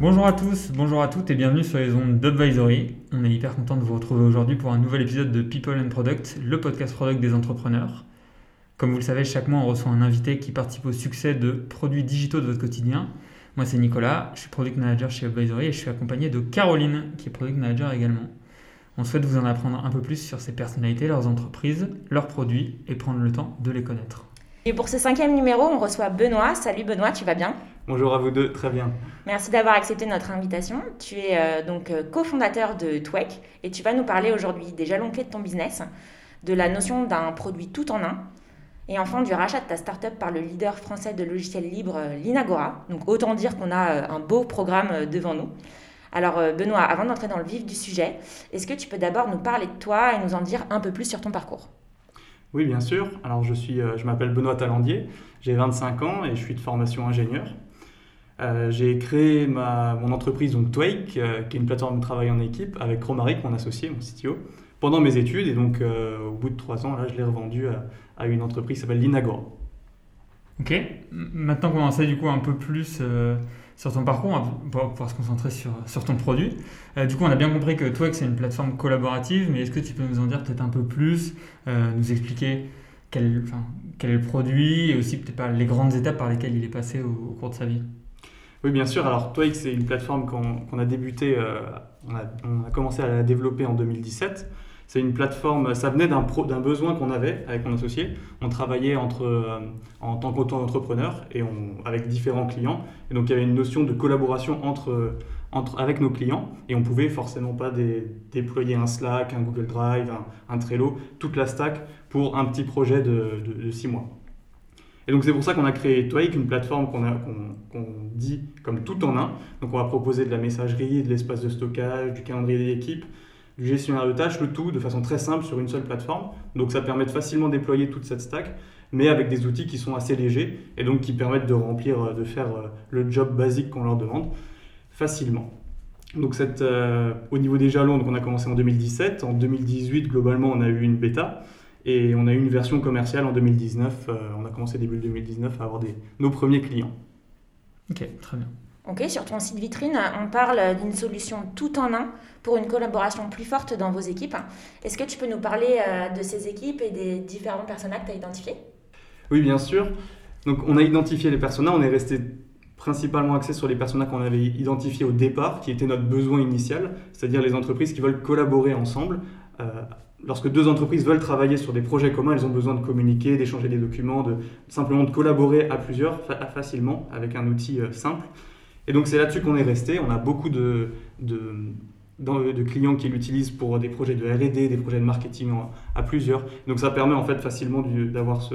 Bonjour à tous, bonjour à toutes et bienvenue sur les ondes d'Advisory. On est hyper content de vous retrouver aujourd'hui pour un nouvel épisode de People and Product, le podcast product des entrepreneurs. Comme vous le savez, chaque mois on reçoit un invité qui participe au succès de produits digitaux de votre quotidien. Moi c'est Nicolas, je suis product manager chez Advisory et je suis accompagné de Caroline qui est product manager également. On souhaite vous en apprendre un peu plus sur ces personnalités, leurs entreprises, leurs produits et prendre le temps de les connaître. Et pour ce cinquième numéro, on reçoit Benoît. Salut Benoît, tu vas bien? Bonjour à vous deux, très bien. Merci d'avoir accepté notre invitation. Tu es euh, donc euh, cofondateur de Twek et tu vas nous parler aujourd'hui des jalons clés de ton business, de la notion d'un produit tout en un et enfin du rachat de ta startup par le leader français de logiciels libres, euh, Linagora. Donc autant dire qu'on a un beau programme devant nous. Alors Benoît, avant d'entrer dans le vif du sujet, est-ce que tu peux d'abord nous parler de toi et nous en dire un peu plus sur ton parcours? Oui, bien sûr. Alors, je, suis, je m'appelle Benoît Talandier, j'ai 25 ans et je suis de formation ingénieur. Euh, j'ai créé ma, mon entreprise, donc Twake, euh, qui est une plateforme de travail en équipe, avec Romaric, mon associé, mon CTO, pendant mes études. Et donc, au bout de trois ans, là, je l'ai revendu à, une entreprise qui s'appelle Linagora. Ok. Maintenant qu'on en sait du coup un peu plus sur ton parcours, on va pouvoir se concentrer sur, sur ton produit. Euh, du coup, on a bien compris que Twex, c'est une plateforme collaborative, mais est-ce que tu peux nous en dire peut-être un peu plus, euh, nous expliquer quel, quel, est le produit et aussi peut-être pas les grandes étapes par lesquelles il est passé au, cours de sa vie? Oui, bien sûr. Alors, Twex, c'est une plateforme qu'on a débuté, euh, on, a, commencé à la développer en 2017. C'est une plateforme, ça venait d'un besoin qu'on avait avec mon associé. On travaillait entre, euh, en tant qu'auto-entrepreneur et avec différents clients. Et donc il y avait une notion de collaboration entre, entre, avec nos clients. Et on pouvait forcément pas déployer un Slack, un Google Drive, un, Trello, toute la stack pour un petit projet de, six mois. Et donc c'est pour ça qu'on a créé Twake, une plateforme qu'on dit comme tout en un. Donc on va proposer de la messagerie, de l'espace de stockage, du calendrier d'équipe, du gestionnaire de tâches, le tout de façon très simple sur une seule plateforme. Donc ça permet de facilement déployer toute cette stack, mais avec des outils qui sont assez légers et donc qui permettent de remplir, euh, de faire euh, le job basique qu'on leur demande facilement. Donc cette, euh, au niveau des jalons, donc on a commencé en 2017. En 2018, globalement, on a eu une bêta. Et on a eu une version commerciale en 2019. on a commencé début 2019 à avoir des, nos premiers clients. Ok, très bien. Ok, sur ton site vitrine, on parle d'une solution tout en un pour une collaboration plus forte dans vos équipes. Est-ce que tu peux nous parler euh, de ces équipes et des différents personnages que tu as identifiés? Oui, bien sûr. Donc, on a identifié les personnages, on est resté principalement axé sur les personnages qu'on avait identifiés au départ, qui étaient notre besoin initial, c'est-à-dire les entreprises qui veulent collaborer ensemble. Euh, lorsque deux entreprises veulent travailler sur des projets communs, elles ont besoin de communiquer, d'échanger des documents, de simplement de collaborer à plusieurs facilement avec un outil euh, simple. Et donc c'est là-dessus qu'on est resté. On a beaucoup de, clients qui l'utilisent pour des projets de R&D, des projets de marketing à plusieurs. Donc ça permet en fait facilement d'avoir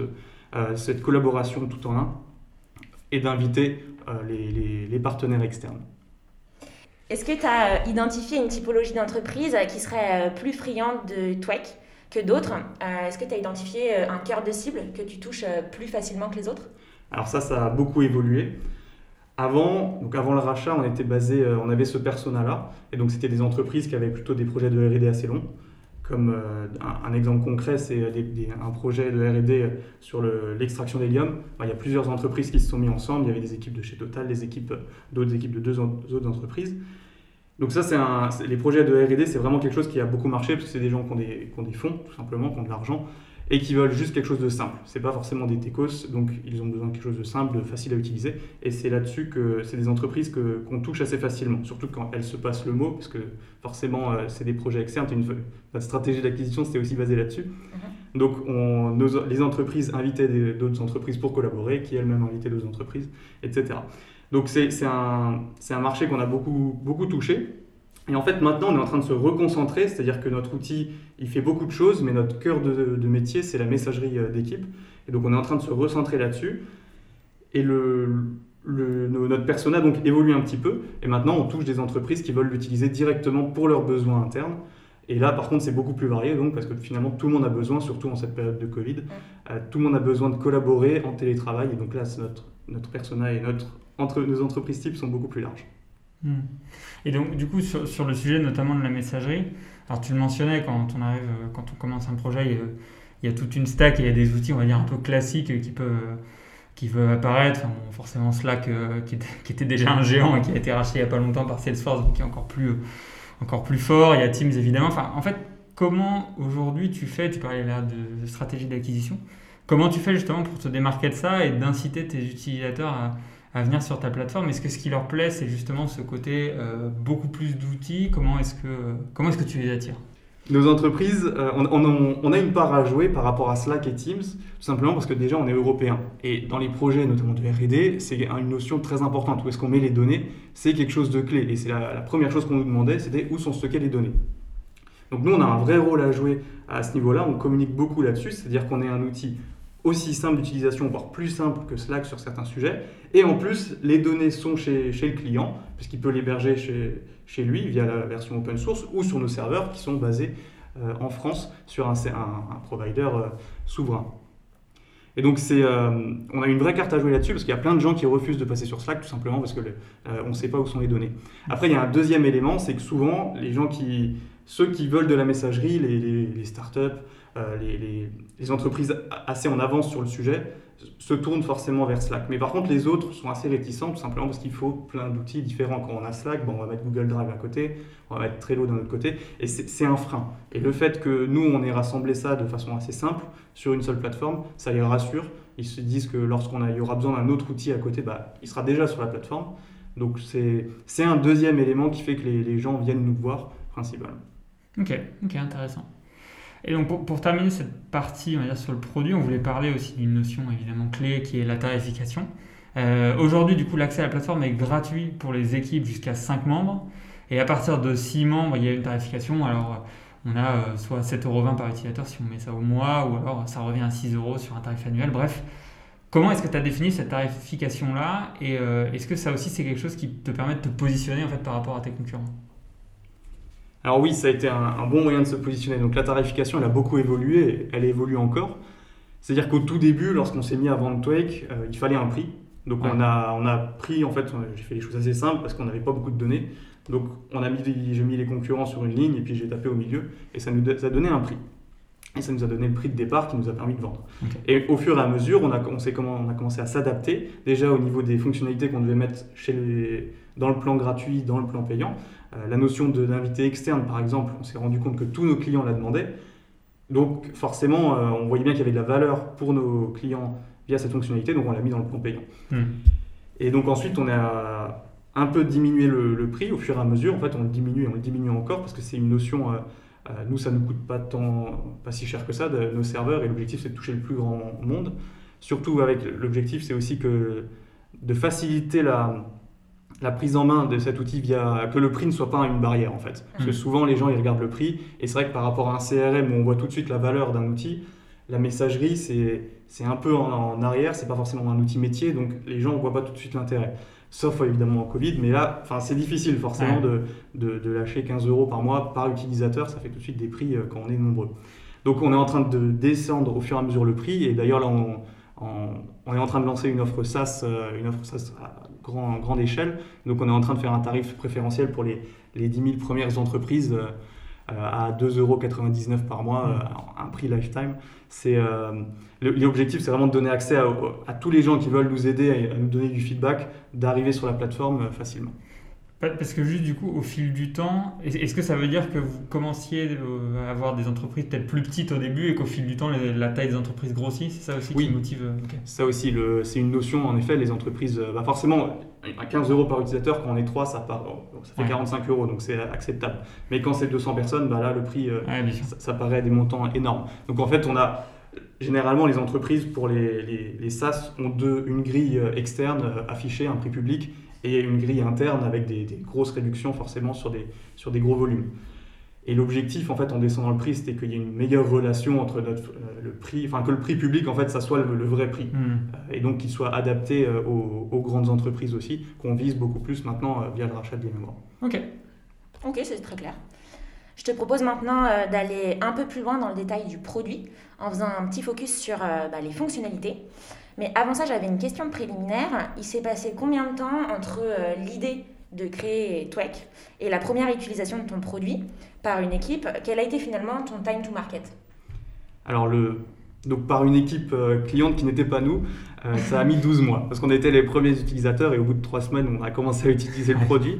euh, cette collaboration tout en un et d'inviter euh, les, partenaires externes. Est-ce que tu as identifié une typologie d'entreprise qui serait euh, plus friande de Twek que d'autres? Est-ce que tu as identifié un cœur de cible que tu touches plus facilement que les autres? Alors ça, ça a beaucoup évolué. Avant, donc avant le rachat, on était basé, euh, on avait ce persona-là, et donc c'était des entreprises qui avaient plutôt des projets de R&D assez longs. Comme euh, un, exemple concret, c'est un projet de R&D sur l'extraction d'hélium. il y a plusieurs entreprises qui se sont mis ensemble. Il y avait des équipes de chez Total, des équipes d'autres équipes de deux autres entreprises. Donc ça, c'est les projets de R&D, c'est vraiment quelque chose qui a beaucoup marché parce que c'est des gens qui ont des fonds, tout simplement, qui ont de l'argent et qui veulent juste quelque chose de simple. C'est pas forcément des techos, donc ils ont besoin de quelque chose de simple, de facile à utiliser. Et c'est là-dessus que c'est des entreprises que, qu'on touche assez facilement, surtout quand elles se passent le mot, parce que forcément euh, c'est des projets externes. Une, notre stratégie d'acquisition c'était aussi basé là-dessus. Mhm. Donc on, les entreprises invitaient d'autres entreprises pour collaborer, qui elles-mêmes invitaient d'autres entreprises, etc. Donc c'est, c'est, un, c'est un marché qu'on a beaucoup, beaucoup touché. Et en fait, maintenant, on est en train de se reconcentrer, c'est-à-dire que notre outil, il fait beaucoup de choses, mais notre cœur de, métier, c'est la messagerie euh, d'équipe. Et donc, on est en train de se recentrer là-dessus. Et le, notre persona donc évolue un petit peu. Et maintenant, on touche des entreprises qui veulent l'utiliser directement pour leurs besoins internes. Et là, par contre, c'est beaucoup plus varié, donc, parce que finalement, tout le monde a besoin, surtout en cette période de Covid, euh, tout le monde a besoin de collaborer en télétravail. Et donc là, notre, notre persona et notre, entre, nos entreprises types sont beaucoup plus larges. Hmm. Et donc, du coup, sur, le sujet notamment de la messagerie, alors tu le mentionnais, quand on arrive, euh, quand on commence un projet, il y a, toute une stack et il y a des outils, on va dire, un peu classiques qui peuvent qui apparaître. forcément Slack, qui, était, déjà un géant et qui a été racheté il n'y a pas longtemps par Salesforce, donc qui est encore plus, encore plus fort. Il y a Teams évidemment. En fait, comment aujourd'hui tu fais, tu parlais là de stratégie d'acquisition, comment tu fais justement pour te démarquer de ça et d'inciter tes utilisateurs à à venir sur ta plateforme. Est-ce que ce qui leur plaît, c'est justement ce côté euh, beaucoup plus d'outils? Comment est-ce que, comment est que tu les attires? Nos entreprises, euh, on, a une part à jouer par rapport à Slack et Teams, tout simplement parce que déjà on est européen. Et dans les projets, notamment de RD, c'est une notion très importante. Où est-ce qu'on met les données? C'est quelque chose de clé. Et c'est la, première chose qu'on nous demandait, c'était où sont stockées les données. Donc nous, on a un vrai rôle à jouer à ce niveau-là. On communique beaucoup là-dessus, c'est-à-dire qu'on est un outil aussi simple d'utilisation, voire plus simple que Slack sur certains sujets. Et en plus, les données sont chez, le client, puisqu'il peut l'héberger chez, lui via la version open source ou sur nos serveurs qui sont basés euh, en France sur un, provider euh, souverain. Et donc, euh, on a une vraie carte à jouer là-dessus parce qu'il y a plein de gens qui refusent de passer sur Slack tout simplement parce qu'on on ne sait pas où sont les données. Après, il y a un deuxième élément, c'est que souvent, les gens qui, ceux qui veulent de la messagerie, les startups, euh, les, entreprises assez en avance sur le sujet se tournent forcément vers Slack. Mais par contre, les autres sont assez réticents, tout simplement parce qu'il faut plein d'outils différents. Quand on a Slack, bon, on va mettre Google Drive à côté, on va mettre Trello d'un autre côté, et c'est un frein. Et le fait que nous, on ait rassemblé ça de façon assez simple sur une seule plateforme, ça les rassure. Ils se disent que lorsqu'on y aura besoin d'un autre outil à côté, bah, il sera déjà sur la plateforme. Donc c'est un deuxième élément qui fait que les, les gens viennent nous voir principalement. Ok, ok, intéressant. Et donc pour, terminer cette partie sur le produit, on voulait parler aussi d'une notion évidemment clé qui est la tarification. Euh, aujourd'hui, du coup, l'accès à la plateforme est gratuit pour les équipes jusqu'à 5 membres. Et à partir de 6 membres, il y a une tarification. Alors, on a euh, soit 7,20€ par utilisateur si on met ça au mois, ou alors ça revient à 6 euros sur un tarif annuel. Bref, comment est-ce que tu as défini cette tarification-là? Et euh, est-ce que ça aussi, c'est quelque chose qui te permet de te positionner en fait, par rapport à tes concurrents? Alors oui, ça a été un, bon moyen de se positionner. Donc la tarification, elle a beaucoup évolué, elle évolue encore. C'est-à-dire qu'au tout début, lorsqu'on s'est mis à vendre Twake, euh, il fallait un prix. Donc on, a, on a pris, en fait, j'ai fait les choses assez simples parce qu'on n'avait pas beaucoup de données. Donc on a mis, j'ai mis les concurrents sur une ligne et puis j'ai tapé au milieu et ça nous a donné un prix. Et ça nous a donné le prix de départ qui nous a permis de vendre. Et au fur et à mesure, on a, on, comment, on a commencé à s'adapter, déjà au niveau des fonctionnalités qu'on devait mettre chez les, dans le plan gratuit, dans le plan payant. Euh, la notion d'invité externe, par exemple, on s'est rendu compte que tous nos clients la demandaient. Donc forcément, euh, on voyait bien qu'il y avait de la valeur pour nos clients via cette fonctionnalité, donc on l'a mis dans le plan payant. Hmm. Et donc ensuite, on a un peu diminué le, prix au fur et à mesure. En fait, on le diminue et on le diminue encore parce que c'est une notion. Euh, nous, ça ne nous coûte pas tant, pas si cher que ça, de, nos serveurs, et l'objectif, c'est de toucher le plus grand monde. Surtout avec l'objectif, c'est aussi que de faciliter la, la prise en main de cet outil via que le prix ne soit pas une barrière en fait. Parce que mm. souvent les gens ils regardent le prix et c'est vrai que par rapport à un CRM où on voit tout de suite la valeur d'un outil, la messagerie c'est un peu en, en arrière, c'est pas forcément un outil métier donc les gens ne voient pas tout de suite l'intérêt. Sauf évidemment en Covid, mais là c'est difficile forcément de, de, lâcher 15 euros par mois par utilisateur, ça fait tout de suite des prix euh, quand on est nombreux. Donc on est en train de descendre au fur et à mesure le prix et d'ailleurs là on, on, est en train de lancer une offre SaaS, euh, une offre SaaS grand, grande échelle. Donc on est en train de faire un tarif préférentiel pour les, les 10 000 premières entreprises euh, à 2,99 euros par mois, euh, un prix lifetime. C'est euh, l'objectif, c'est vraiment de donner accès à, tous les gens qui veulent nous aider à nous donner du feedback, d'arriver sur la plateforme facilement. Parce que juste du coup, au fil du temps, est-ce que ça veut dire que vous commenciez euh, à avoir des entreprises peut-être plus petites au début et qu'au fil du temps, la taille des entreprises grossit? C'est ça aussi qui motive euh, Ça aussi, c'est une notion, en effet, les entreprises, euh, bah forcément, à 15 euros par utilisateur, quand on est 3, ça, part, ça fait 45 euros, donc c'est acceptable. Mais quand c'est 200 personnes, bah là, le prix, ça, paraît des montants énormes. Donc en fait, on a généralement, les entreprises, pour les, les, les SaaS, ont deux, une grille externe affichée, un prix public et une grille interne avec des, grosses réductions forcément sur des, sur des gros volumes. Et l'objectif, en fait, en descendant le prix, c'était qu'il y ait une meilleure relation entre notre, euh, le prix, enfin que le prix public, en fait, ça soit le, vrai prix. Hmm. Euh, et donc qu'il soit adapté euh, aux, grandes entreprises aussi, qu'on vise beaucoup plus maintenant via le rachat de mémoires. Ok. Ok, c'est très clair. Je te propose maintenant d'aller un peu plus loin dans le détail du produit, en faisant un petit focus sur bah, les fonctionnalités. Mais avant ça, j'avais une question préliminaire. Il s'est passé combien de temps entre euh, l'idée de créer Twek et la première utilisation de ton produit par une équipe? Quel a été finalement ton time to market? Alors, le, donc par une équipe euh, cliente qui n'était pas nous. Euh, ça a mis 12 mois parce qu'on était les premiers utilisateurs et au bout de 3 semaines, on a commencé à utiliser le produit.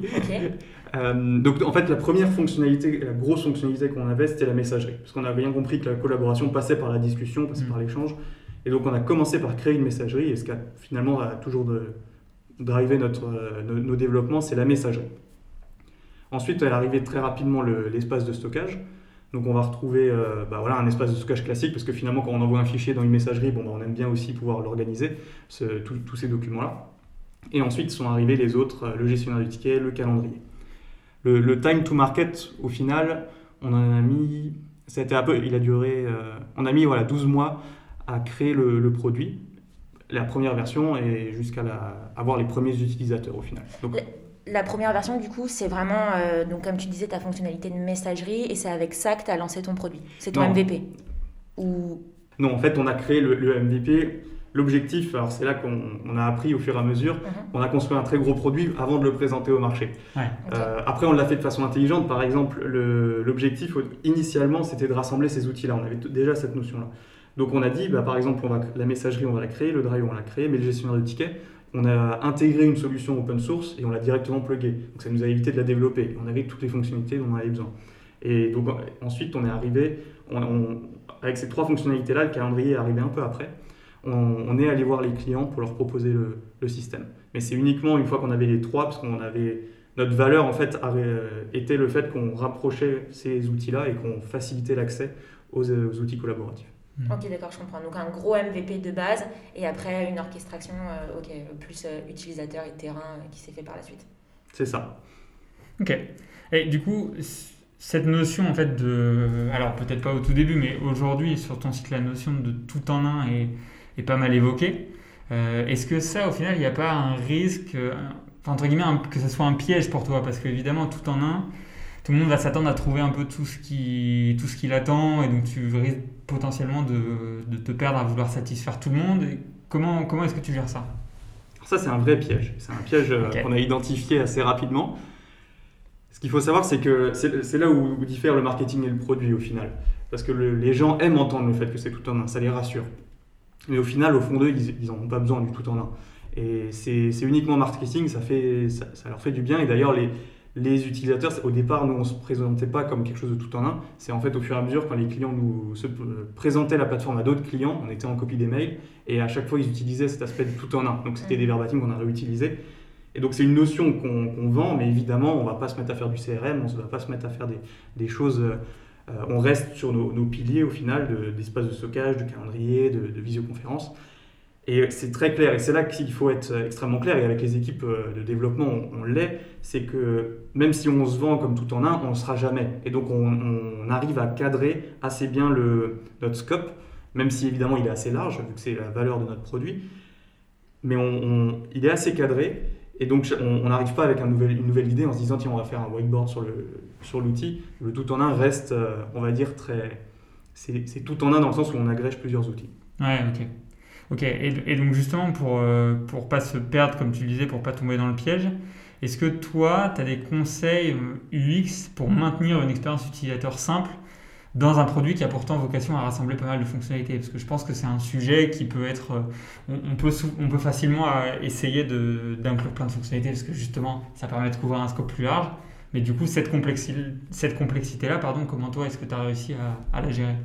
Euh, donc en fait, la première fonctionnalité, la grosse fonctionnalité qu'on avait, c'était la messagerie. Parce qu'on a bien compris que la collaboration passait par la discussion, passait mm. par l'échange. Et donc on a commencé par créer une messagerie et ce qui a finalement a toujours de, driver notre, nos, développements, c'est la messagerie. Ensuite, elle est arrivée très rapidement l'espace de stockage. Donc on va retrouver euh, bah voilà, un espace de stockage classique parce que finalement quand on envoie un fichier dans une messagerie, bon, bah, on aime bien aussi pouvoir l'organiser, tous ces documents-là. Et ensuite sont arrivés les autres, euh, le gestionnaire du ticket, le calendrier. Le, time to market, au final, on en a mis, ça un peu, il a duré, euh, on a mis voilà, 12 mois à créer le, produit, la première version et jusqu'à avoir les premiers utilisateurs au final. Donc, la première version, du coup, c'est vraiment, euh, donc comme tu disais, ta fonctionnalité de messagerie et c'est avec ça que tu as lancé ton produit. C'est ton MVP Ou... Non, en fait, on a créé le, MVP. L'objectif, alors c'est là qu'on a appris au fur et à mesure, mhm. on a construit un très gros produit avant de le présenter au marché. Euh, après, on l'a fait de façon intelligente. Par exemple, l'objectif initialement, c'était de rassembler ces outils-là. On avait déjà cette notion-là. Donc on a dit, bah, par exemple, on va, la messagerie, on va la créer, le drive, on la créer, mais le gestionnaire de tickets, on a intégré une solution open source et on l'a directement plugué. Donc ça nous a évité de la développer. On avait toutes les fonctionnalités dont on avait besoin. Et donc ensuite, on est arrivé, avec ces trois fonctionnalités-là, le calendrier est arrivé un peu après. On, est allé voir les clients pour leur proposer le, système. Mais c'est uniquement une fois qu'on avait les trois, parce qu'on avait notre valeur en fait était le fait qu'on rapprochait ces outils-là et qu'on facilitait l'accès aux outils collaboratifs. Hmm. Ok, d'accord, je comprends. Donc un gros MVP de base et après une orchestration euh, ok, plus euh, utilisateur et terrain euh, qui s'est fait par la suite. C'est ça. Ok. Et du coup, cette notion en fait de. Alors peut-être pas au tout début, mais aujourd'hui sur ton site, la notion de tout en un est, est pas mal évoquée. Est-ce que ça, au final, il n'y a pas un risque, entre guillemets, que ce soit un piège pour toi? Parce qu'évidemment, tout en un, tout le monde va s'attendre à trouver un peu tout ce qui tout ce qu'il attend et donc tu risques potentiellement de, de, te perdre à vouloir satisfaire tout le monde. comment comment est-ce que tu gères ça? Ça c'est un vrai piège. C'est un piège euh, qu'on a identifié assez rapidement. Ce qu'il faut savoir, c'est que c'est là où, diffère le marketing et le produit au final. Parce que les gens aiment entendre le fait que c'est tout en un, ça les rassure. Mais au final, au fond d'eux, ils n'en ont pas besoin du tout en un. Et c'est uniquement marketing, ça, fait, ça, ça, leur fait du bien. Et d'ailleurs, les, les utilisateurs, au départ, nous, on ne se présentait pas comme quelque chose de tout en un. C'est en fait au fur et à mesure, quand les clients nous se présentaient la plateforme à d'autres clients, on était en copie des mails, et à chaque fois, ils utilisaient cet aspect de tout en un. Donc, c'était des verbatims qu'on a réutilisés. Et donc, c'est une notion qu'on vend, mais évidemment, on ne va pas se mettre à faire du CRM, on ne va pas se mettre à faire des, choses. Euh, on reste sur nos, piliers, au final, d'espace de, stockage, de calendrier, de, de visioconférence. Et c'est très clair, et c'est là qu'il faut être extrêmement clair, et avec les équipes euh, de développement, on, l'est, c'est que même si on se vend comme tout en un, on ne sera jamais. Et donc on, arrive à cadrer assez bien le, notre scope, même si évidemment il est assez large, vu que c'est la valeur de notre produit, mais on, il est assez cadré, et donc on n'arrive pas avec une nouvelle idée en se disant tiens on va faire un whiteboard sur l'outil. Sur le tout en un reste, euh, on va dire, très... C'est tout en un dans le sens où on agrège plusieurs outils. Ouais, ok. Ok, et, donc justement, pour ne euh, pas se perdre, comme tu le disais, pour pas tomber dans le piège, est-ce que toi, tu as des conseils UX pour maintenir une expérience utilisateur simple dans un produit qui a pourtant vocation à rassembler pas mal de fonctionnalités? Parce que je pense que c'est un sujet qui peut être... Euh, on, peut, on peut facilement euh, essayer d'inclure plein de fonctionnalités parce que justement, ça permet de couvrir un scope plus large. Mais du coup, cette complexité-là, cette complexité pardon, comment toi, est-ce que tu as réussi à, à la gérer?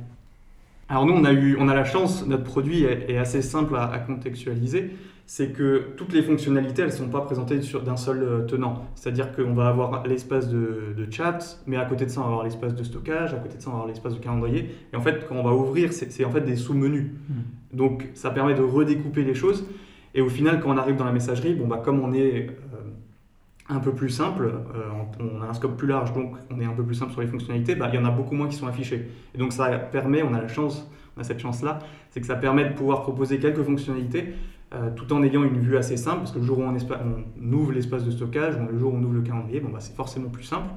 Alors nous, on a, eu, on a la chance, notre produit est, assez simple à, contextualiser, c'est que toutes les fonctionnalités, elles ne sont pas présentées d'un seul euh, tenant. C'est-à-dire qu'on va avoir l'espace de, chat, mais à côté de ça, on va avoir l'espace de stockage, à côté de ça, on va avoir l'espace de calendrier. Et en fait, quand on va ouvrir, c'est en fait des sous-menus. Hmm. Donc ça permet de redécouper les choses. Et au final, quand on arrive dans la messagerie, bon, bah, comme on est euh, un peu plus simple, euh, on a un scope plus large, donc on est un peu plus simple sur les fonctionnalités, bah, il y en a beaucoup moins qui sont affichées. Et donc ça permet, on a la chance, on a cette chance-là, c'est que ça permet de pouvoir proposer quelques fonctionnalités euh, tout en ayant une vue assez simple, parce que le jour où on, ouvre l'espace de stockage, le jour où on ouvre le calendrier, bon, bah, c'est forcément plus simple,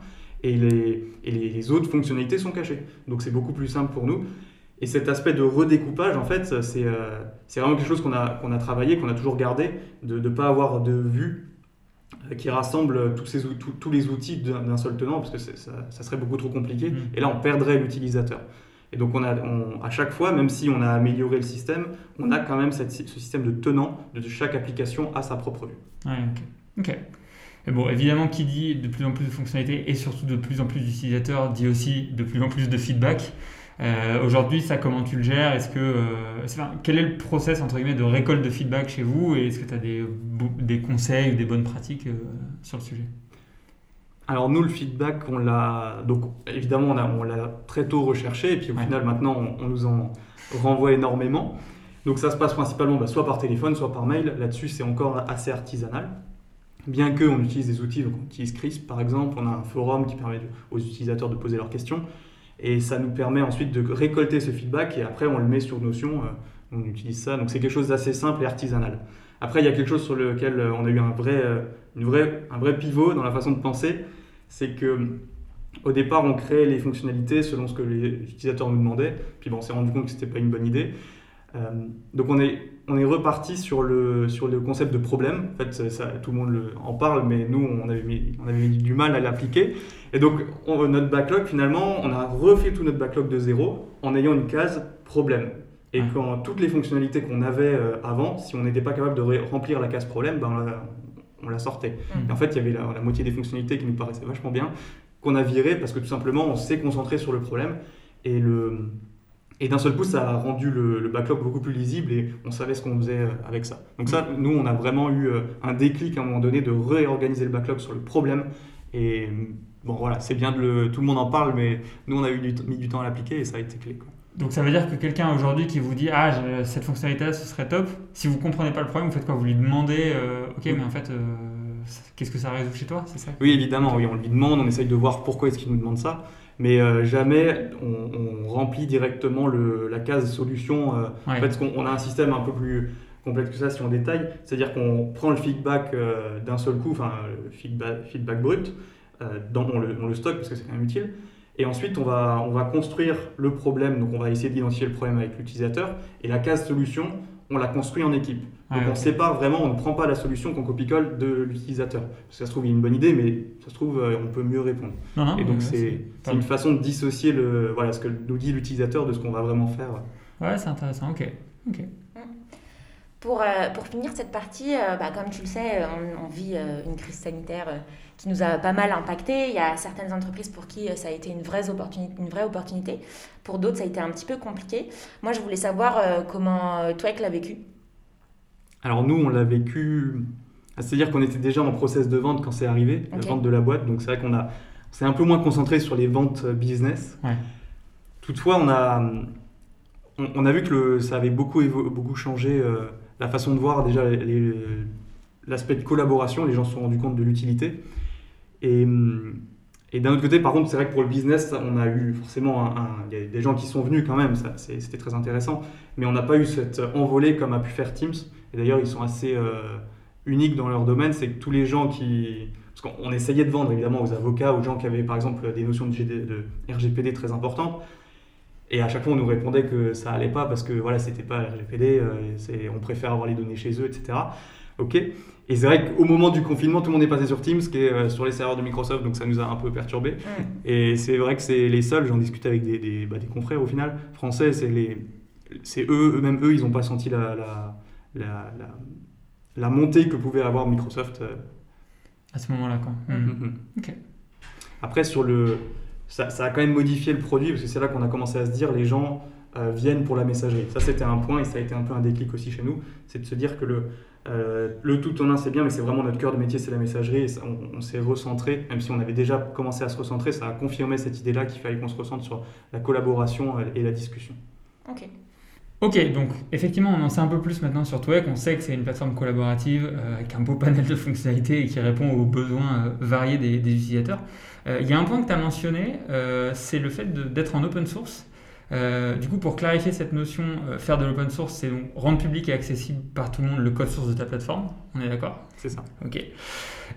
et, les, autres fonctionnalités sont cachées. Donc c'est beaucoup plus simple pour nous. Et cet aspect de redécoupage, en fait, c'est euh, vraiment quelque chose qu'on a, travaillé, qu'on a toujours gardé, de ne pas avoir de vue qui rassemble tous, ces, tous les outils d'un seul tenant, parce que ça, serait beaucoup trop compliqué. Mm. Et là, on perdrait l'utilisateur. Et donc, on a, à chaque fois, même si on a amélioré le système, on a quand même ce système de tenant de chaque application à sa propre vue. Ouais, ok. ok. Et bon, évidemment, qui dit de plus en plus de fonctionnalités et surtout de plus en plus d'utilisateurs dit aussi de plus en plus de feedback. Euh, aujourd'hui, ça, comment tu le gères? Est-ce que, euh, Quel est le process entre guillemets, de récolte de feedback chez vous? Et est-ce que tu as des, des, conseils ou des bonnes pratiques euh, sur le sujet? Alors nous, le feedback, on l'a donc évidemment on, l'a très tôt recherché et puis au final maintenant on, nous en renvoie énormément. Donc ça se passe principalement bah, soit par téléphone, soit par mail. Là-dessus, c'est encore assez artisanal. Bien que on utilise des outils, donc on utilise CRISP par exemple, on a un forum qui permet aux utilisateurs de poser leurs questions et ça nous permet ensuite de récolter ce feedback et après on le met sur Notion, euh, on utilise ça. Donc c'est quelque chose d'assez simple et artisanal. Après, il y a quelque chose sur lequel euh, on a eu un vrai, euh, une un vrai pivot dans la façon de penser, c'est que au départ, on créait les fonctionnalités selon ce que les utilisateurs nous demandaient. Puis bon, on s'est rendu compte que ce n'était pas une bonne idée. Euh, donc on est, on est reparti sur le, sur le concept de problème. En fait, ça, tout le monde le, en parle, mais nous, on avait mis, on avait mis du mal à l'appliquer. Et donc, notre backlog, finalement, on a refait tout notre backlog de zéro en ayant une case problème. Et quand toutes les fonctionnalités qu'on avait euh, avant, si on n'était pas capable de remplir la case problème, ben on, la, sortait. Mm. Et en fait, il y avait la, moitié des fonctionnalités qui nous paraissaient vachement bien, qu'on a viré parce que tout simplement, on s'est concentré sur le problème. Et, le, et d'un seul coup, ça a rendu le, backlog beaucoup plus lisible et on savait ce qu'on faisait euh, avec ça. Donc ça, mm. nous, on a vraiment eu euh, un déclic à un moment donné de réorganiser le backlog sur le problème. Et bon, voilà, c'est bien de le... Tout le monde en parle, mais nous, on a eu mis du temps à l'appliquer et ça a été clé. Donc ça veut dire que quelqu'un aujourd'hui qui vous dit ah cette fonctionnalité ce serait top, si vous comprenez pas le problème, vous faites quoi? Vous lui demandez euh, ok mais en fait euh, qu'est-ce que ça résout chez toi, c'est ça? Oui évidemment, oui on lui demande, on essaye de voir pourquoi est-ce qu'il nous demande ça, mais euh, jamais on, remplit directement le, la case solution. En fait on a un système un peu plus complexe que ça si on détaille, c'est-à-dire qu'on prend le feedback d'un seul coup, enfin le feedback, feedback brut, dans, on, le, on le stocke parce que c'est quand même utile. Et ensuite, on va, on va construire le problème. Donc, on va essayer d'identifier le problème avec l'utilisateur. Et la case solution, on la construit en équipe. Donc, on sépare vraiment, on ne prend pas la solution qu'on copie-colle de l'utilisateur. Ça se trouve, il y a une bonne idée, mais ça se trouve, euh, on peut mieux répondre. et donc, c'est une façon de dissocier le, voilà, ce que nous dit l'utilisateur de ce qu'on va vraiment faire. Ouais, c'est intéressant. Ok. ok. Pour, euh, pour, finir cette partie, euh, bah, comme tu le sais, on, vit une crise sanitaire qui nous a pas mal impacté. Il y a certaines entreprises pour qui euh, ça a été une vraie opportunité. Une vraie opportunité. Pour d'autres, ça a été un petit peu compliqué. Moi, je voulais savoir euh, comment euh, toi, l'a vécu. Alors nous, on l'a vécu... C'est-à-dire qu'on était déjà en process de vente quand c'est arrivé, la vente de la boîte. Donc c'est vrai qu'on a... s'est un peu moins concentré sur les ventes business. Toutefois, on a, on, a vu que le, ça avait beaucoup, beaucoup changé la façon de voir déjà l'aspect de collaboration. Les gens se sont rendus compte de l'utilité. Et, et d'un autre côté, par contre, c'est vrai que pour le business, on a eu forcément il y a des gens qui sont venus quand même, c'était très intéressant, mais on n'a pas eu cette envolée comme a pu faire Teams. Et d'ailleurs, ils sont assez euh, uniques dans leur domaine, c'est que tous les gens qui. Parce qu'on essayait de vendre évidemment aux avocats, aux gens qui avaient par exemple des notions de, de RGPD très importantes. Et à chaque fois, on nous répondait que ça allait pas parce que voilà, c'était pas RGPD, euh, on préfère avoir les données chez eux, etc. Ok. Et c'est vrai qu'au moment du confinement, tout le monde est passé sur Teams, qui est euh, sur les serveurs de Microsoft, donc ça nous a un peu perturbé. Et c'est vrai que c'est les seuls, j'en discute avec des, des, bah, des, confrères au final, français, c'est les, c'est eux, eux-mêmes eux, ils n'ont pas senti la, la, la, la, montée que pouvait avoir Microsoft. Euh. À ce moment-là, quoi. Mm. Mm-hmm. Après, sur le, ça, ça, a quand même modifié le produit, parce que c'est là qu'on a commencé à se dire, les gens euh, viennent pour la messagerie. Ça, c'était un point, et ça a été un peu un déclic aussi chez nous, c'est de se dire que le euh, le tout en un, c'est bien, mais c'est vraiment notre cœur de métier, c'est la messagerie. on, s'est recentré, même si on avait déjà commencé à se recentrer, ça a confirmé cette idée-là qu'il fallait qu'on se recentre sur la collaboration et la discussion. Ok. Ok, donc effectivement, on en sait un peu plus maintenant sur Twek. On sait que c'est une plateforme collaborative euh, avec un beau panel de fonctionnalités et qui répond aux besoins variés des, des utilisateurs. Il y a un point que tu as mentionné, c'est le fait d'être en open source. Euh, du coup, pour clarifier cette notion, euh, faire de l'open source, c'est donc rendre public et accessible par tout le monde le code source de ta plateforme. On est d'accord? C'est ça. Ok.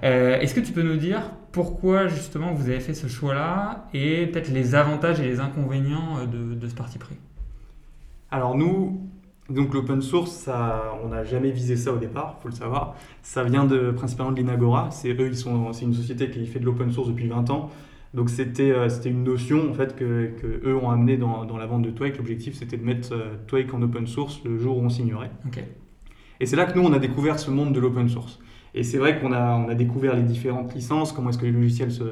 Euh, est-ce que tu peux nous dire pourquoi justement vous avez fait ce choix-là et peut-être les avantages et les inconvénients de, ce parti pris? Alors nous, donc l'open source, ça, on n'a jamais visé ça au départ, faut le savoir. Ça vient de, principalement de l'Inagora. C'est eux, ils sont, c'est une société qui fait de l'open source depuis 20 ans. Donc c'était c'était une notion en fait que, que eux ont amené dans, dans, la vente de Twake. L'objectif c'était de mettre Twake en open source le jour où on signerait. Et c'est là que nous on a découvert ce monde de l'open source. Et c'est vrai qu'on a, on a découvert les différentes licences, comment est-ce que les logiciels se...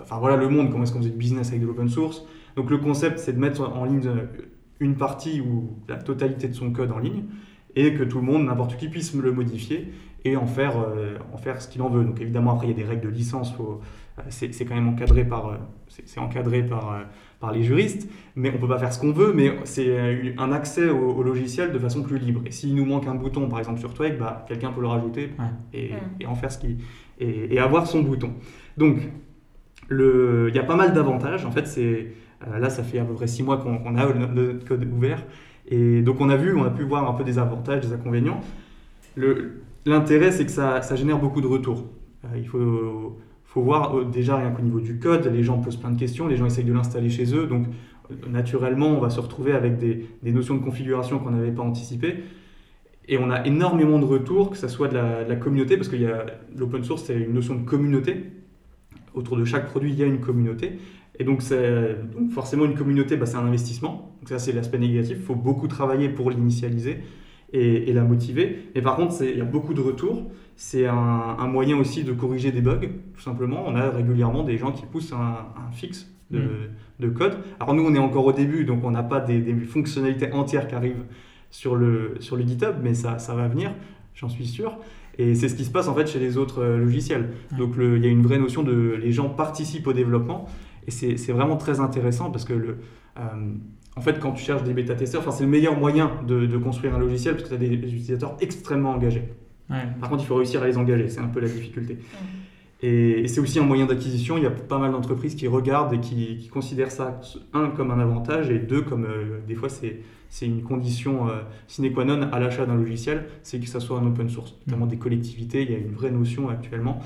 Enfin voilà le monde, comment est-ce qu'on faisait du business avec de l'open source. Donc le concept c'est de mettre en ligne une partie ou la totalité de son code en ligne et que tout le monde, n'importe qui, puisse le modifier et en faire, euh, en faire ce qu'il en veut. Donc évidemment, après, il y a des règles de licence, euh, c'est, quand même encadré par, euh, c'est, encadré par, par les juristes, mais on ne peut pas faire ce qu'on veut, mais c'est un accès au, logiciel de façon plus libre. Et s'il nous manque un bouton, par exemple sur Twig, bah, quelqu'un peut le rajouter et, et, en faire ce qu'il... Et, et, avoir son bouton. Donc, le, il y a pas mal d'avantages. En fait, c'est... là, ça fait à peu près six mois qu'on, a notre code ouvert. Et donc on a vu, on a pu voir un peu des avantages, des inconvénients. L'intérêt, c'est que ça, génère beaucoup de retours. Euh, il faut, voir euh, déjà rien qu'au niveau du code, les gens posent plein de questions, les gens essayent de l'installer chez eux, donc euh, naturellement on va se retrouver avec des, des notions de configuration qu'on n'avait pas anticipées. Et on a énormément de retours, que ce soit de la, de la communauté, parce que l'open source, c'est une notion de communauté. Autour de chaque produit, il y a une communauté. Et donc, donc forcément, une communauté, bah, c'est un investissement. Donc ça, c'est l'aspect négatif. Il faut beaucoup travailler pour l'initialiser et, la motiver. Mais par contre, il y a beaucoup de retours. C'est un, moyen aussi de corriger des bugs, tout simplement. On a régulièrement des gens qui poussent un, fixe mm. de, code. Alors nous, on est encore au début, donc on n'a pas des, fonctionnalités entières qui arrivent sur le, sur le GitHub, mais ça, ça va venir, j'en suis sûr. Et c'est ce qui se passe en fait chez les autres euh, logiciels. Donc il y a une vraie notion de les gens participent au développement et c'est vraiment très intéressant parce que le, euh, en fait, quand tu cherches des bêta-testeurs, c'est le meilleur moyen de, construire un logiciel parce que tu as des, utilisateurs extrêmement engagés. Par contre, il faut réussir à les engager, c'est un peu la difficulté. Et, c'est aussi un moyen d'acquisition. Il y a pas mal d'entreprises qui regardent et qui, considèrent ça, un, comme un avantage, et deux, comme euh, des fois c'est une condition euh, sine qua non à l'achat d'un logiciel, c'est que ça soit un open source. Notamment des collectivités, il y a une vraie notion actuellement.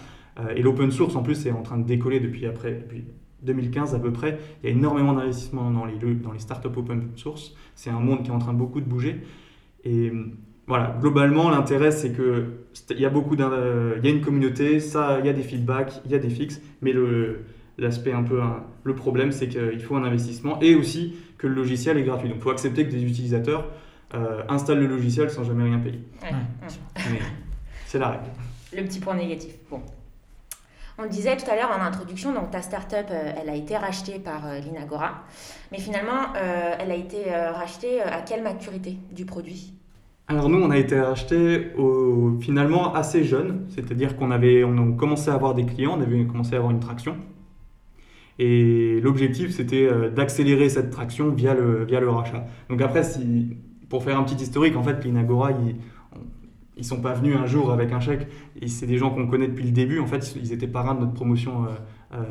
et l'open source, en plus, c'est en train de décoller depuis, après, depuis 2015 à peu près, il y a énormément d'investissements dans les, dans les startups open source. C'est un monde qui est en train de beaucoup de bouger. Et voilà, globalement, l'intérêt, c'est qu'il y a beaucoup d'un, il y a une communauté, ça, il y a des feedbacks, il y a des fixes, mais le, l'aspect un peu, le problème, c'est qu'il faut un investissement et aussi que le logiciel est gratuit. Donc, il faut accepter que des utilisateurs euh, installent le logiciel sans jamais rien payer. c'est la règle. Le petit point négatif. Bon, on le disait tout à l'heure en introduction, donc ta startup, euh, elle a été rachetée par euh, l'Inagora, mais finalement, euh, elle a été rachetée à quelle maturité du produit? Alors nous, on a été racheté finalement assez jeune, c'est-à-dire qu'on avait on a commencé à avoir des clients, on avait commencé à avoir une traction. Et l'objectif, c'était d'accélérer cette traction via le, via le rachat. Donc après, si, pour faire un petit historique, en fait, l'Inagora, ils sont pas venus un jour avec un chèque. C'est des gens qu'on connaît depuis le début. En fait, ils étaient parrains de notre promotion euh,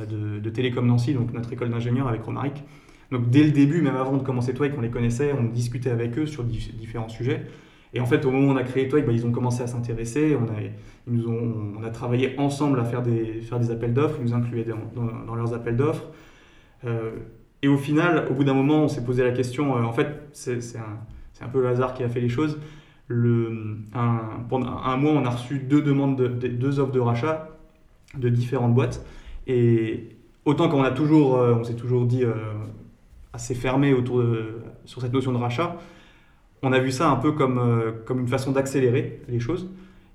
euh, de, Télécom Nancy, donc notre école d'ingénieur avec Romaric. Donc dès le début, même avant de commencer Twig, on les connaissait, on discutait avec eux sur différents sujets. Et en fait, au moment où on a créé Twig, bah, ils ont commencé à s'intéresser. On a, travaillé ensemble à faire des, appels d'offres. Ils nous incluaient dans, leurs appels d'offres. Euh, et au final, au bout d'un moment, on s'est posé la question. en fait, c'est un, peu le hasard qui a fait les choses le, un, pendant un mois, on a reçu deux demandes, de, deux offres de rachat de différentes boîtes. Et autant qu'on a toujours, euh, on s'est toujours dit euh, assez fermé autour sur cette notion de rachat, on a vu ça un peu comme, euh, comme une façon d'accélérer les choses.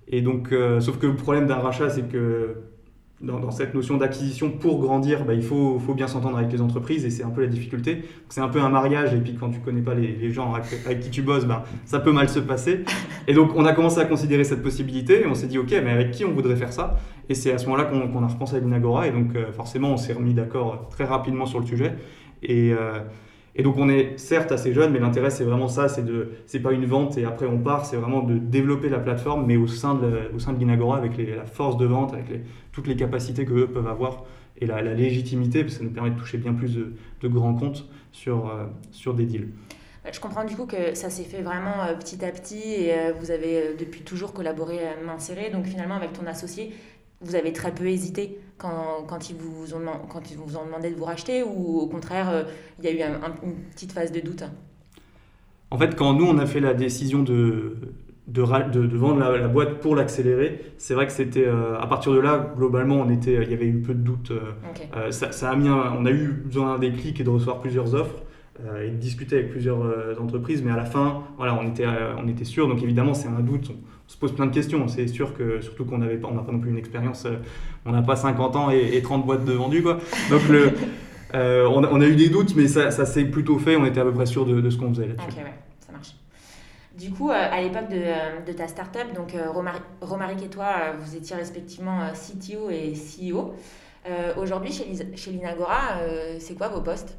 Et donc, sauf que le problème d'un rachat, c'est que dans, cette notion d'acquisition, pour grandir, bah, il faut, faut bien s'entendre avec les entreprises et c'est un peu la difficulté. C'est un peu un mariage et puis quand tu connais pas les, gens avec, qui tu bosses, bah, ça peut mal se passer. Et donc on a commencé à considérer cette possibilité et on s'est dit ok, mais avec qui on voudrait faire ça? Et c'est à ce moment-là qu'on a repensé à l'Inagora et donc euh, forcément on s'est remis d'accord très rapidement sur le sujet. Et, euh, et donc on est certes assez jeune, mais l'intérêt c'est vraiment ça, c'est de, c'est pas une vente et après on part, c'est vraiment de développer la plateforme, mais au sein de, au sein de l'Inagora avec la force de vente, avec toutes les capacités que peuvent avoir et la, légitimité, parce que ça nous permet de toucher bien plus de, grands comptes sur, euh, sur des deals. Je comprends du coup que ça s'est fait vraiment euh, petit à petit et euh, vous avez depuis toujours collaboré main serrée. Donc finalement, avec ton associé, vous avez très peu hésité quand, quand, ils vous ont, quand ils vous ont demandé de vous racheter ou au contraire, euh, il y a eu une petite phase de doute? En fait, quand nous, on a fait la décision de, de, de, vendre la, boîte pour l'accélérer. C'est vrai que c'était à partir de là, globalement, on était, il y avait eu peu de doutes. ça, a mis on a eu besoin d'un déclic et de recevoir plusieurs offres. Et de discuter avec plusieurs entreprises, mais à la fin, voilà, on était, on était sûr. Donc évidemment, c'est un doute. On, se pose plein de questions. C'est sûr que, surtout qu'on n'avait pas, on n'a pas non plus une expérience, on n'a pas 50 ans et, 30 boîtes de vendues, quoi. Donc le, on, a, eu des doutes, mais ça, ça s'est plutôt fait. On était à peu près sûr de, ce qu'on faisait là-dessus. Du coup, euh, à l'époque de, euh, de, ta startup, donc euh, Romaric et toi, vous étiez respectivement CTO et CEO. Aujourd'hui, chez, chez Linagora, c'est quoi vos postes?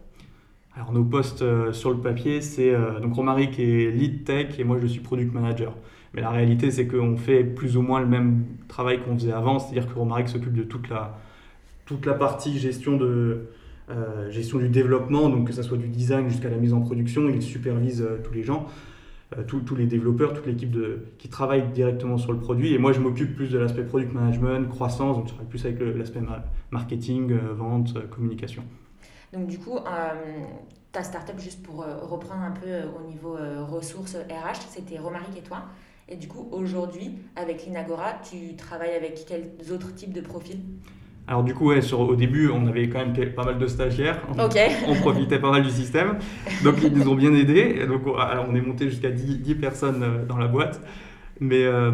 Alors, nos postes sur le papier, c'est donc Romaric est lead tech et moi je suis product manager. Mais la réalité, c'est qu'on fait plus ou moins le même travail qu'on faisait avant, c'est-à-dire que Romaric s'occupe de toute la, toute la partie gestion de, gestion du développement, donc que ce soit du design jusqu'à la mise en production, il supervise tous les gens. Euh, tous les développeurs, toute l'équipe qui travaille directement sur le produit. Et moi, je m'occupe plus de l'aspect product management, croissance, donc je travaille plus avec l'aspect marketing, euh, vente, euh, communication. Donc du coup, ta startup, juste pour reprendre un peu au niveau ressources RH, c'était Romaric et toi. Et du coup, aujourd'hui, avec l'Inagora, tu travailles avec quels autres types de profils? Alors du coup, ouais, sur, au début, on avait quand même pas mal de stagiaires. On, profitait pas mal du système. Donc ils nous ont bien aidés. Donc on est monté jusqu'à 10, personnes euh, dans la boîte. Mais euh,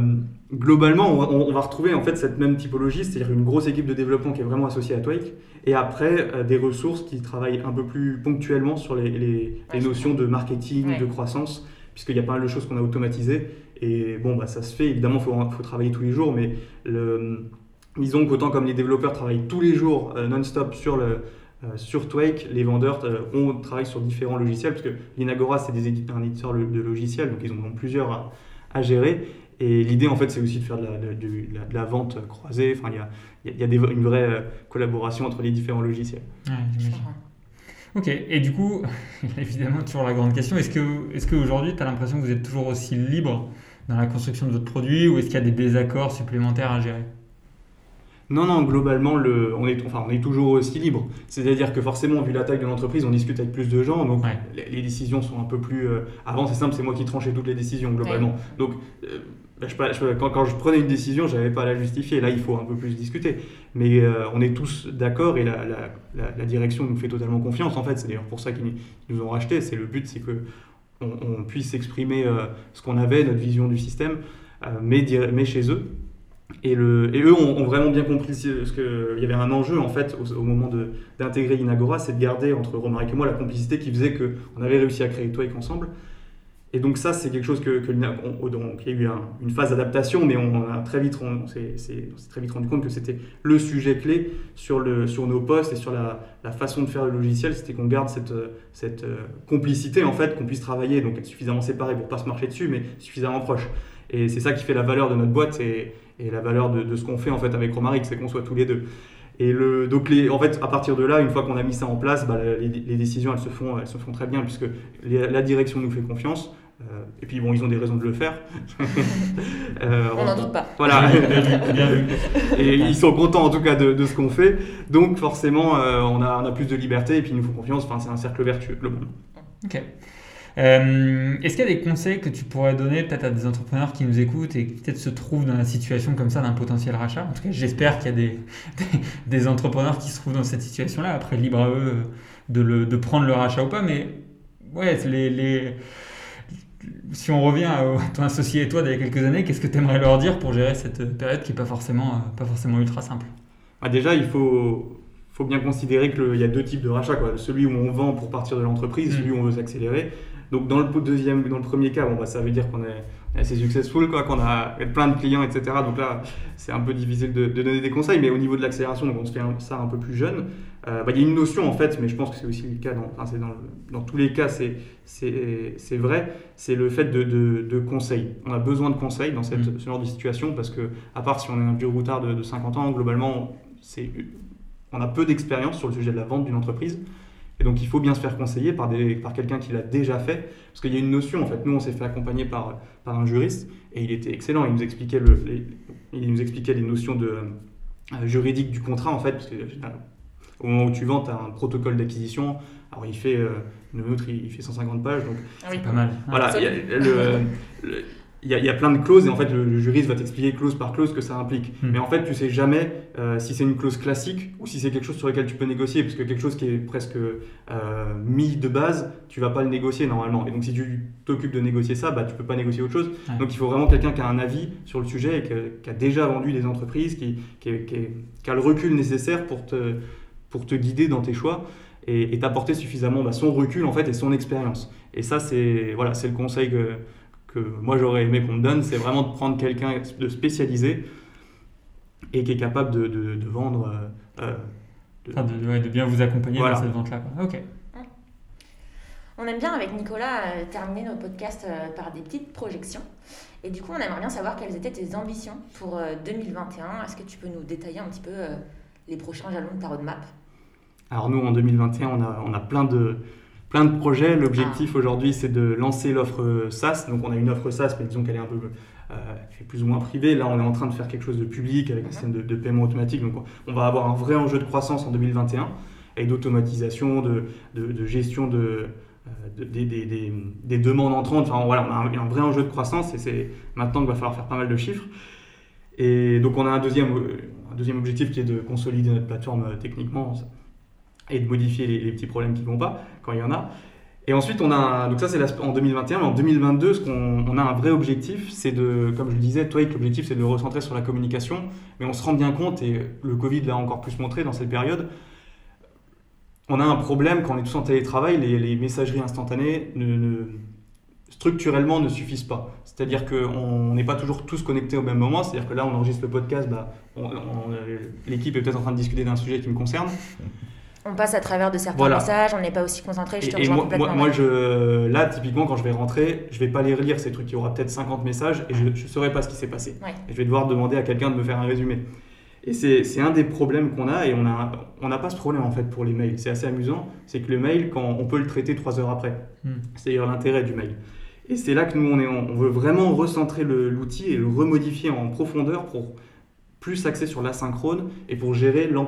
globalement, on, va retrouver en fait cette même typologie, c'est-à-dire une grosse équipe de développement qui est vraiment associée à Twake, et après euh, des ressources qui travaillent un peu plus ponctuellement sur les, les, notions de marketing, de croissance, puisqu'il y a pas mal de choses qu'on a automatisées. Et bon, bah, ça se fait, évidemment, il faut, faut, travailler tous les jours, mais le, Disons qu'autant comme les développeurs travaillent tous les jours euh, non-stop sur, le, euh, sur Twake, les vendeurs euh, ont, travaillent sur différents logiciels, parce que l'Inagora, c'est des éditeurs, un éditeur de logiciels, donc ils en ont plusieurs à, gérer. Et l'idée, en fait, c'est aussi de faire de la, de, la, vente croisée. Enfin, il y a, y a des, une vraie collaboration entre les différents logiciels. ok, et du coup, évidemment, toujours la grande question, est-ce qu'aujourd'hui, est qu'aujourd'hui tu as l'impression que vous êtes toujours aussi libre dans la construction de votre produit ou est-ce qu'il y a des désaccords supplémentaires à gérer? Non, non, globalement, le, on, est, enfin, on est toujours aussi libre. C'est-à-dire que forcément, vu la taille de l'entreprise, on discute avec plus de gens, donc les, décisions sont un peu plus... Euh, avant, c'est simple, c'est moi qui tranchais toutes les décisions, globalement. Donc, euh, bah, je, quand, quand, je prenais une décision, je n'avais pas à la justifier. Là, il faut un peu plus discuter. Mais euh, on est tous d'accord et la, la, la, direction nous fait totalement confiance, en fait. C'est d'ailleurs pour ça qu'ils nous ont racheté. C'est le but, c'est que on, puisse exprimer ce qu'on avait, notre vision du système, mais, mais chez eux. Et, eux ont, vraiment bien compris ce qu'il y avait un enjeu en fait au, moment d'intégrer Inagora, c'est de garder entre Romaric et moi la complicité qui faisait qu'on avait réussi à créer Twake ensemble. Et donc ça, c'est quelque chose que, que donc, il y a eu une phase d'adaptation, mais on a très vite, on s'est très vite rendu compte que c'était le sujet clé sur, le, sur nos postes et sur la, la façon de faire le logiciel, c'était qu'on garde cette, cette euh, complicité en fait, qu'on puisse travailler, donc être suffisamment séparés pour pas se marcher dessus, mais suffisamment proches. Et c'est ça qui fait la valeur de notre boîte et la valeur de, de, ce qu'on fait en fait avec Romaric, c'est qu'on soit tous les deux. Et le, donc les, en fait, à partir de là, une fois qu'on a mis ça en place, bah, les, les, décisions elles se font, elles se font très bien puisque la direction nous fait confiance. Euh, et puis bon, ils ont des raisons de le faire. euh, on n'en doute pas. Voilà. et ils sont contents en tout cas de, de ce qu'on fait. Donc forcément, euh, on, a, on, a, plus de liberté et puis ils nous font confiance. Enfin, c'est un cercle vertueux globalement. Ok. Euh, est-ce qu'il y a des conseils que tu pourrais donner peut-être à des entrepreneurs qui nous écoutent et qui peut-être se trouvent dans la situation comme ça d'un potentiel rachat? En tout cas, j'espère qu'il y a des, des, entrepreneurs qui se trouvent dans cette situation-là. Après, libre à eux de, le, de, prendre le rachat ou pas. Mais ouais, les, les, si on revient à ton associé et toi d'il y a quelques années, qu'est-ce que tu aimerais leur dire pour gérer cette période qui n'est pas forcément, pas forcément ultra simple? Ah, Déjà, il faut, faut bien considérer qu'il y a deux types de rachats. Quoi. Celui où on vend pour partir de l'entreprise, mmh. celui où on veut s'accélérer. Donc dans le deuxième, dans le premier cas, bon, bah, ça veut dire qu'on est assez successful, quoi, qu'on a plein de clients, etc. Donc là, c'est un peu difficile de, donner des conseils, mais au niveau de l'accélération, on se fait ça un peu plus jeune. Euh, bah, il y a une notion en fait, mais je pense que c'est aussi le cas, dans, enfin, dans, dans, tous les cas, c'est vrai, c'est le fait de, de, de, conseils. On a besoin de conseils dans cette, mmh. ce genre de situation parce que, à part si on est un vieux routard de, de 50 ans, globalement, on a peu d'expérience sur le sujet de la vente d'une entreprise. Et donc il faut bien se faire conseiller par, des, par quelqu'un qui l'a déjà fait, parce qu'il y a une notion, en fait, nous on s'est fait accompagner par, par un juriste, et il était excellent, il nous expliquait, le, les, il nous expliquait les notions de, euh, juridiques du contrat, en fait, parce que au moment où tu vends, tu as un protocole d'acquisition, alors il fait, euh, le nôtre il, fait 150 pages, donc ah oui. c'est pas mal. Voilà, le, il y, a, il y a plein de clauses et en fait le, le juriste va t'expliquer clause par clause ce que ça implique. Hmm. Mais en fait tu sais jamais euh, si c'est une clause classique ou si c'est quelque chose sur lequel tu peux négocier parce que quelque chose qui est presque euh, mis de base, tu vas pas le négocier normalement. Et donc si tu t'occupes de négocier ça, bah tu peux pas négocier autre chose. Ouais. Donc il faut vraiment quelqu'un qui a un avis sur le sujet et que- qui a déjà vendu des entreprises, qui, qui, est- qui est- qui a le recul nécessaire pour te, pour te guider dans tes choix et t'apporter suffisamment bah, son recul en fait et son expérience. Et ça c'est voilà, c'est le conseil que, que moi j'aurais aimé qu'on me donne, c'est vraiment de prendre quelqu'un de spécialisé et qui est capable de, de- de vendre. euh, euh, de- Enfin, de, ouais, de bien vous accompagner Voilà. dans cette vente-là. Ok. On aime bien avec Nicolas euh, terminer nos podcasts euh, par des petites projections. Et du coup, on aimerait bien savoir quelles étaient tes ambitions pour euh, 2021. Est-ce que tu peux nous détailler un petit peu les prochains jalons de ta roadmap? Alors nous, en 2021, on a, on a plein, de, plein de projets. L'objectif aujourd'hui, c'est de lancer l'offre SaaS. Donc on a une offre SaaS, mais disons qu'elle est un peu euh, plus ou moins privée. Là, on est en train de faire quelque chose de public avec un système de, de paiement automatique. Donc on va avoir un vrai enjeu de croissance en 2021 et d'automatisation, de, de, de gestion de, euh, de- des, des- des- des demandes entrantes. Enfin voilà, on a un, un vrai enjeu de croissance et c'est maintenant qu'il va falloir faire pas mal de chiffres. Et donc on a un deuxième, euh, un deuxième objectif qui est de consolider notre plateforme euh, techniquement et de modifier les, petits problèmes qui ne vont pas quand il y en a. Et ensuite, on a donc ça c'est en 2021, mais en 2022, ce qu'on on a un vrai objectif, c'est de, comme je le disais, toi, l'objectif c'est de le recentrer sur la communication, mais on se rend bien compte, et le Covid l'a encore plus montré dans cette période, on a un problème quand on est tous en télétravail, les, messageries instantanées structurellement ne suffisent pas. C'est-à-dire qu'on n'est pas toujours tous connectés au même moment, c'est-à-dire que là on enregistre le podcast, bah, euh, l'équipe est peut-être en train de discuter d'un sujet qui me concerne, On passe à travers de certains Voilà. messages, on n'est pas aussi concentré, je te et, et rejoins moi, complètement. moi, je, là, typiquement, quand je vais rentrer, je vais pas les relire ces trucs. Il y aura peut-être 50 messages et je ne saurai pas ce qui s'est passé. Ouais. Et je vais devoir demander à quelqu'un de me faire un résumé. Et c'est c'est un des problèmes qu'on a et on n'a on n'a pas ce problème en fait pour les mails. C'est assez amusant, c'est que le mail, quand on peut le traiter trois heures après. Hmm. C'est d'ailleurs l'intérêt du mail. Et c'est là que nous, on, est, on veut vraiment recentrer l'outil et le remodifier en profondeur pour plus s'axer sur l'asynchrone et pour gérer le,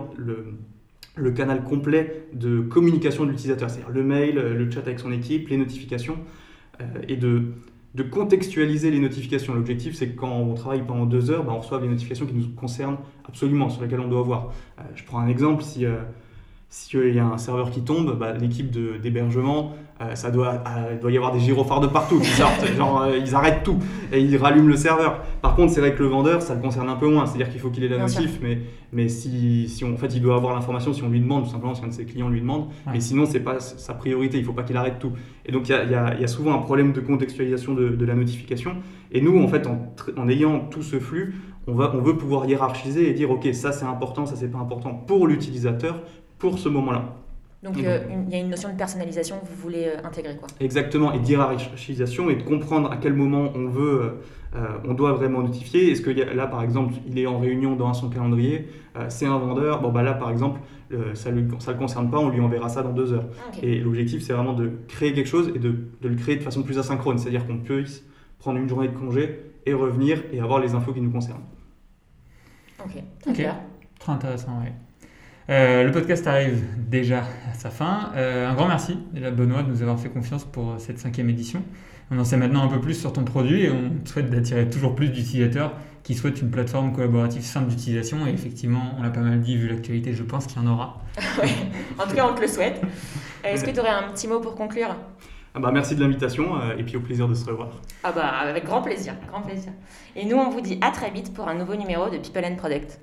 le canal complet de communication de l'utilisateur, c'est-à-dire le mail, le chat avec son équipe, les notifications, euh, et de, contextualiser les notifications. L'objectif, c'est que quand on travaille pendant deux heures, bah, on reçoit des notifications qui nous concernent absolument, sur lesquelles on doit voir. Euh, je prends un exemple, si... s'il y a un serveur qui tombe, bah, l'équipe d'hébergement, euh, ça doit, euh, doit y avoir des gyrophares de partout qui sortent, genre euh, ils arrêtent tout et ils rallument le serveur. Par contre, c'est vrai que le vendeur, ça le concerne un peu moins, c'est-à-dire qu'il faut qu'il ait la notif, mais, mais si, si on, en fait, il doit avoir l'information si on lui demande, tout simplement si un de ses clients lui demande, Ouais. mais sinon, c'est pas sa priorité, il ne faut pas qu'il arrête tout. Et donc, il y a, y a- y a souvent un problème de contextualisation de, de la notification. Et nous, en fait, en, en ayant tout ce flux, on, va, on veut pouvoir hiérarchiser et dire, OK, ça c'est important, ça c'est pas important pour l'utilisateur, pour ce moment-là. Donc euh, il y a une notion de personnalisation que vous voulez euh, intégrer. Quoi. Exactement, et d'hierarchisation et de comprendre à quel moment on veut, euh, on doit vraiment notifier. Est-ce que y a- là, par exemple, il est en réunion dans son calendrier, euh, c'est un vendeur, bon bah là, par exemple, euh, ça ne ça le concerne pas, on lui enverra ça dans deux heures. Ok. Et l'objectif, c'est vraiment de créer quelque chose et de, de le créer de façon plus asynchrone, c'est-à-dire qu'on puisse prendre une journée de congé et revenir et avoir les infos qui nous concernent. Ok, très Ok. clair. Très intéressant, ouais. Euh, le podcast arrive déjà à sa fin. Euh, un grand merci, déjà Benoît, de nous avoir fait confiance pour cette cinquième édition. On en sait maintenant un peu plus sur ton produit et on te souhaite d'attirer toujours plus d'utilisateurs qui souhaitent une plateforme collaborative simple d'utilisation. Et effectivement, on l'a pas mal dit, vu l'actualité, je pense qu'il y en aura. En tout cas, on te le souhaite. Euh, Est-ce que tu aurais un petit mot pour conclure? Ah bah, merci de l'invitation euh, et puis au plaisir de se revoir. Ah bah avec grand plaisir, grand plaisir. Et nous, on vous dit à très vite pour un nouveau numéro de People and Product.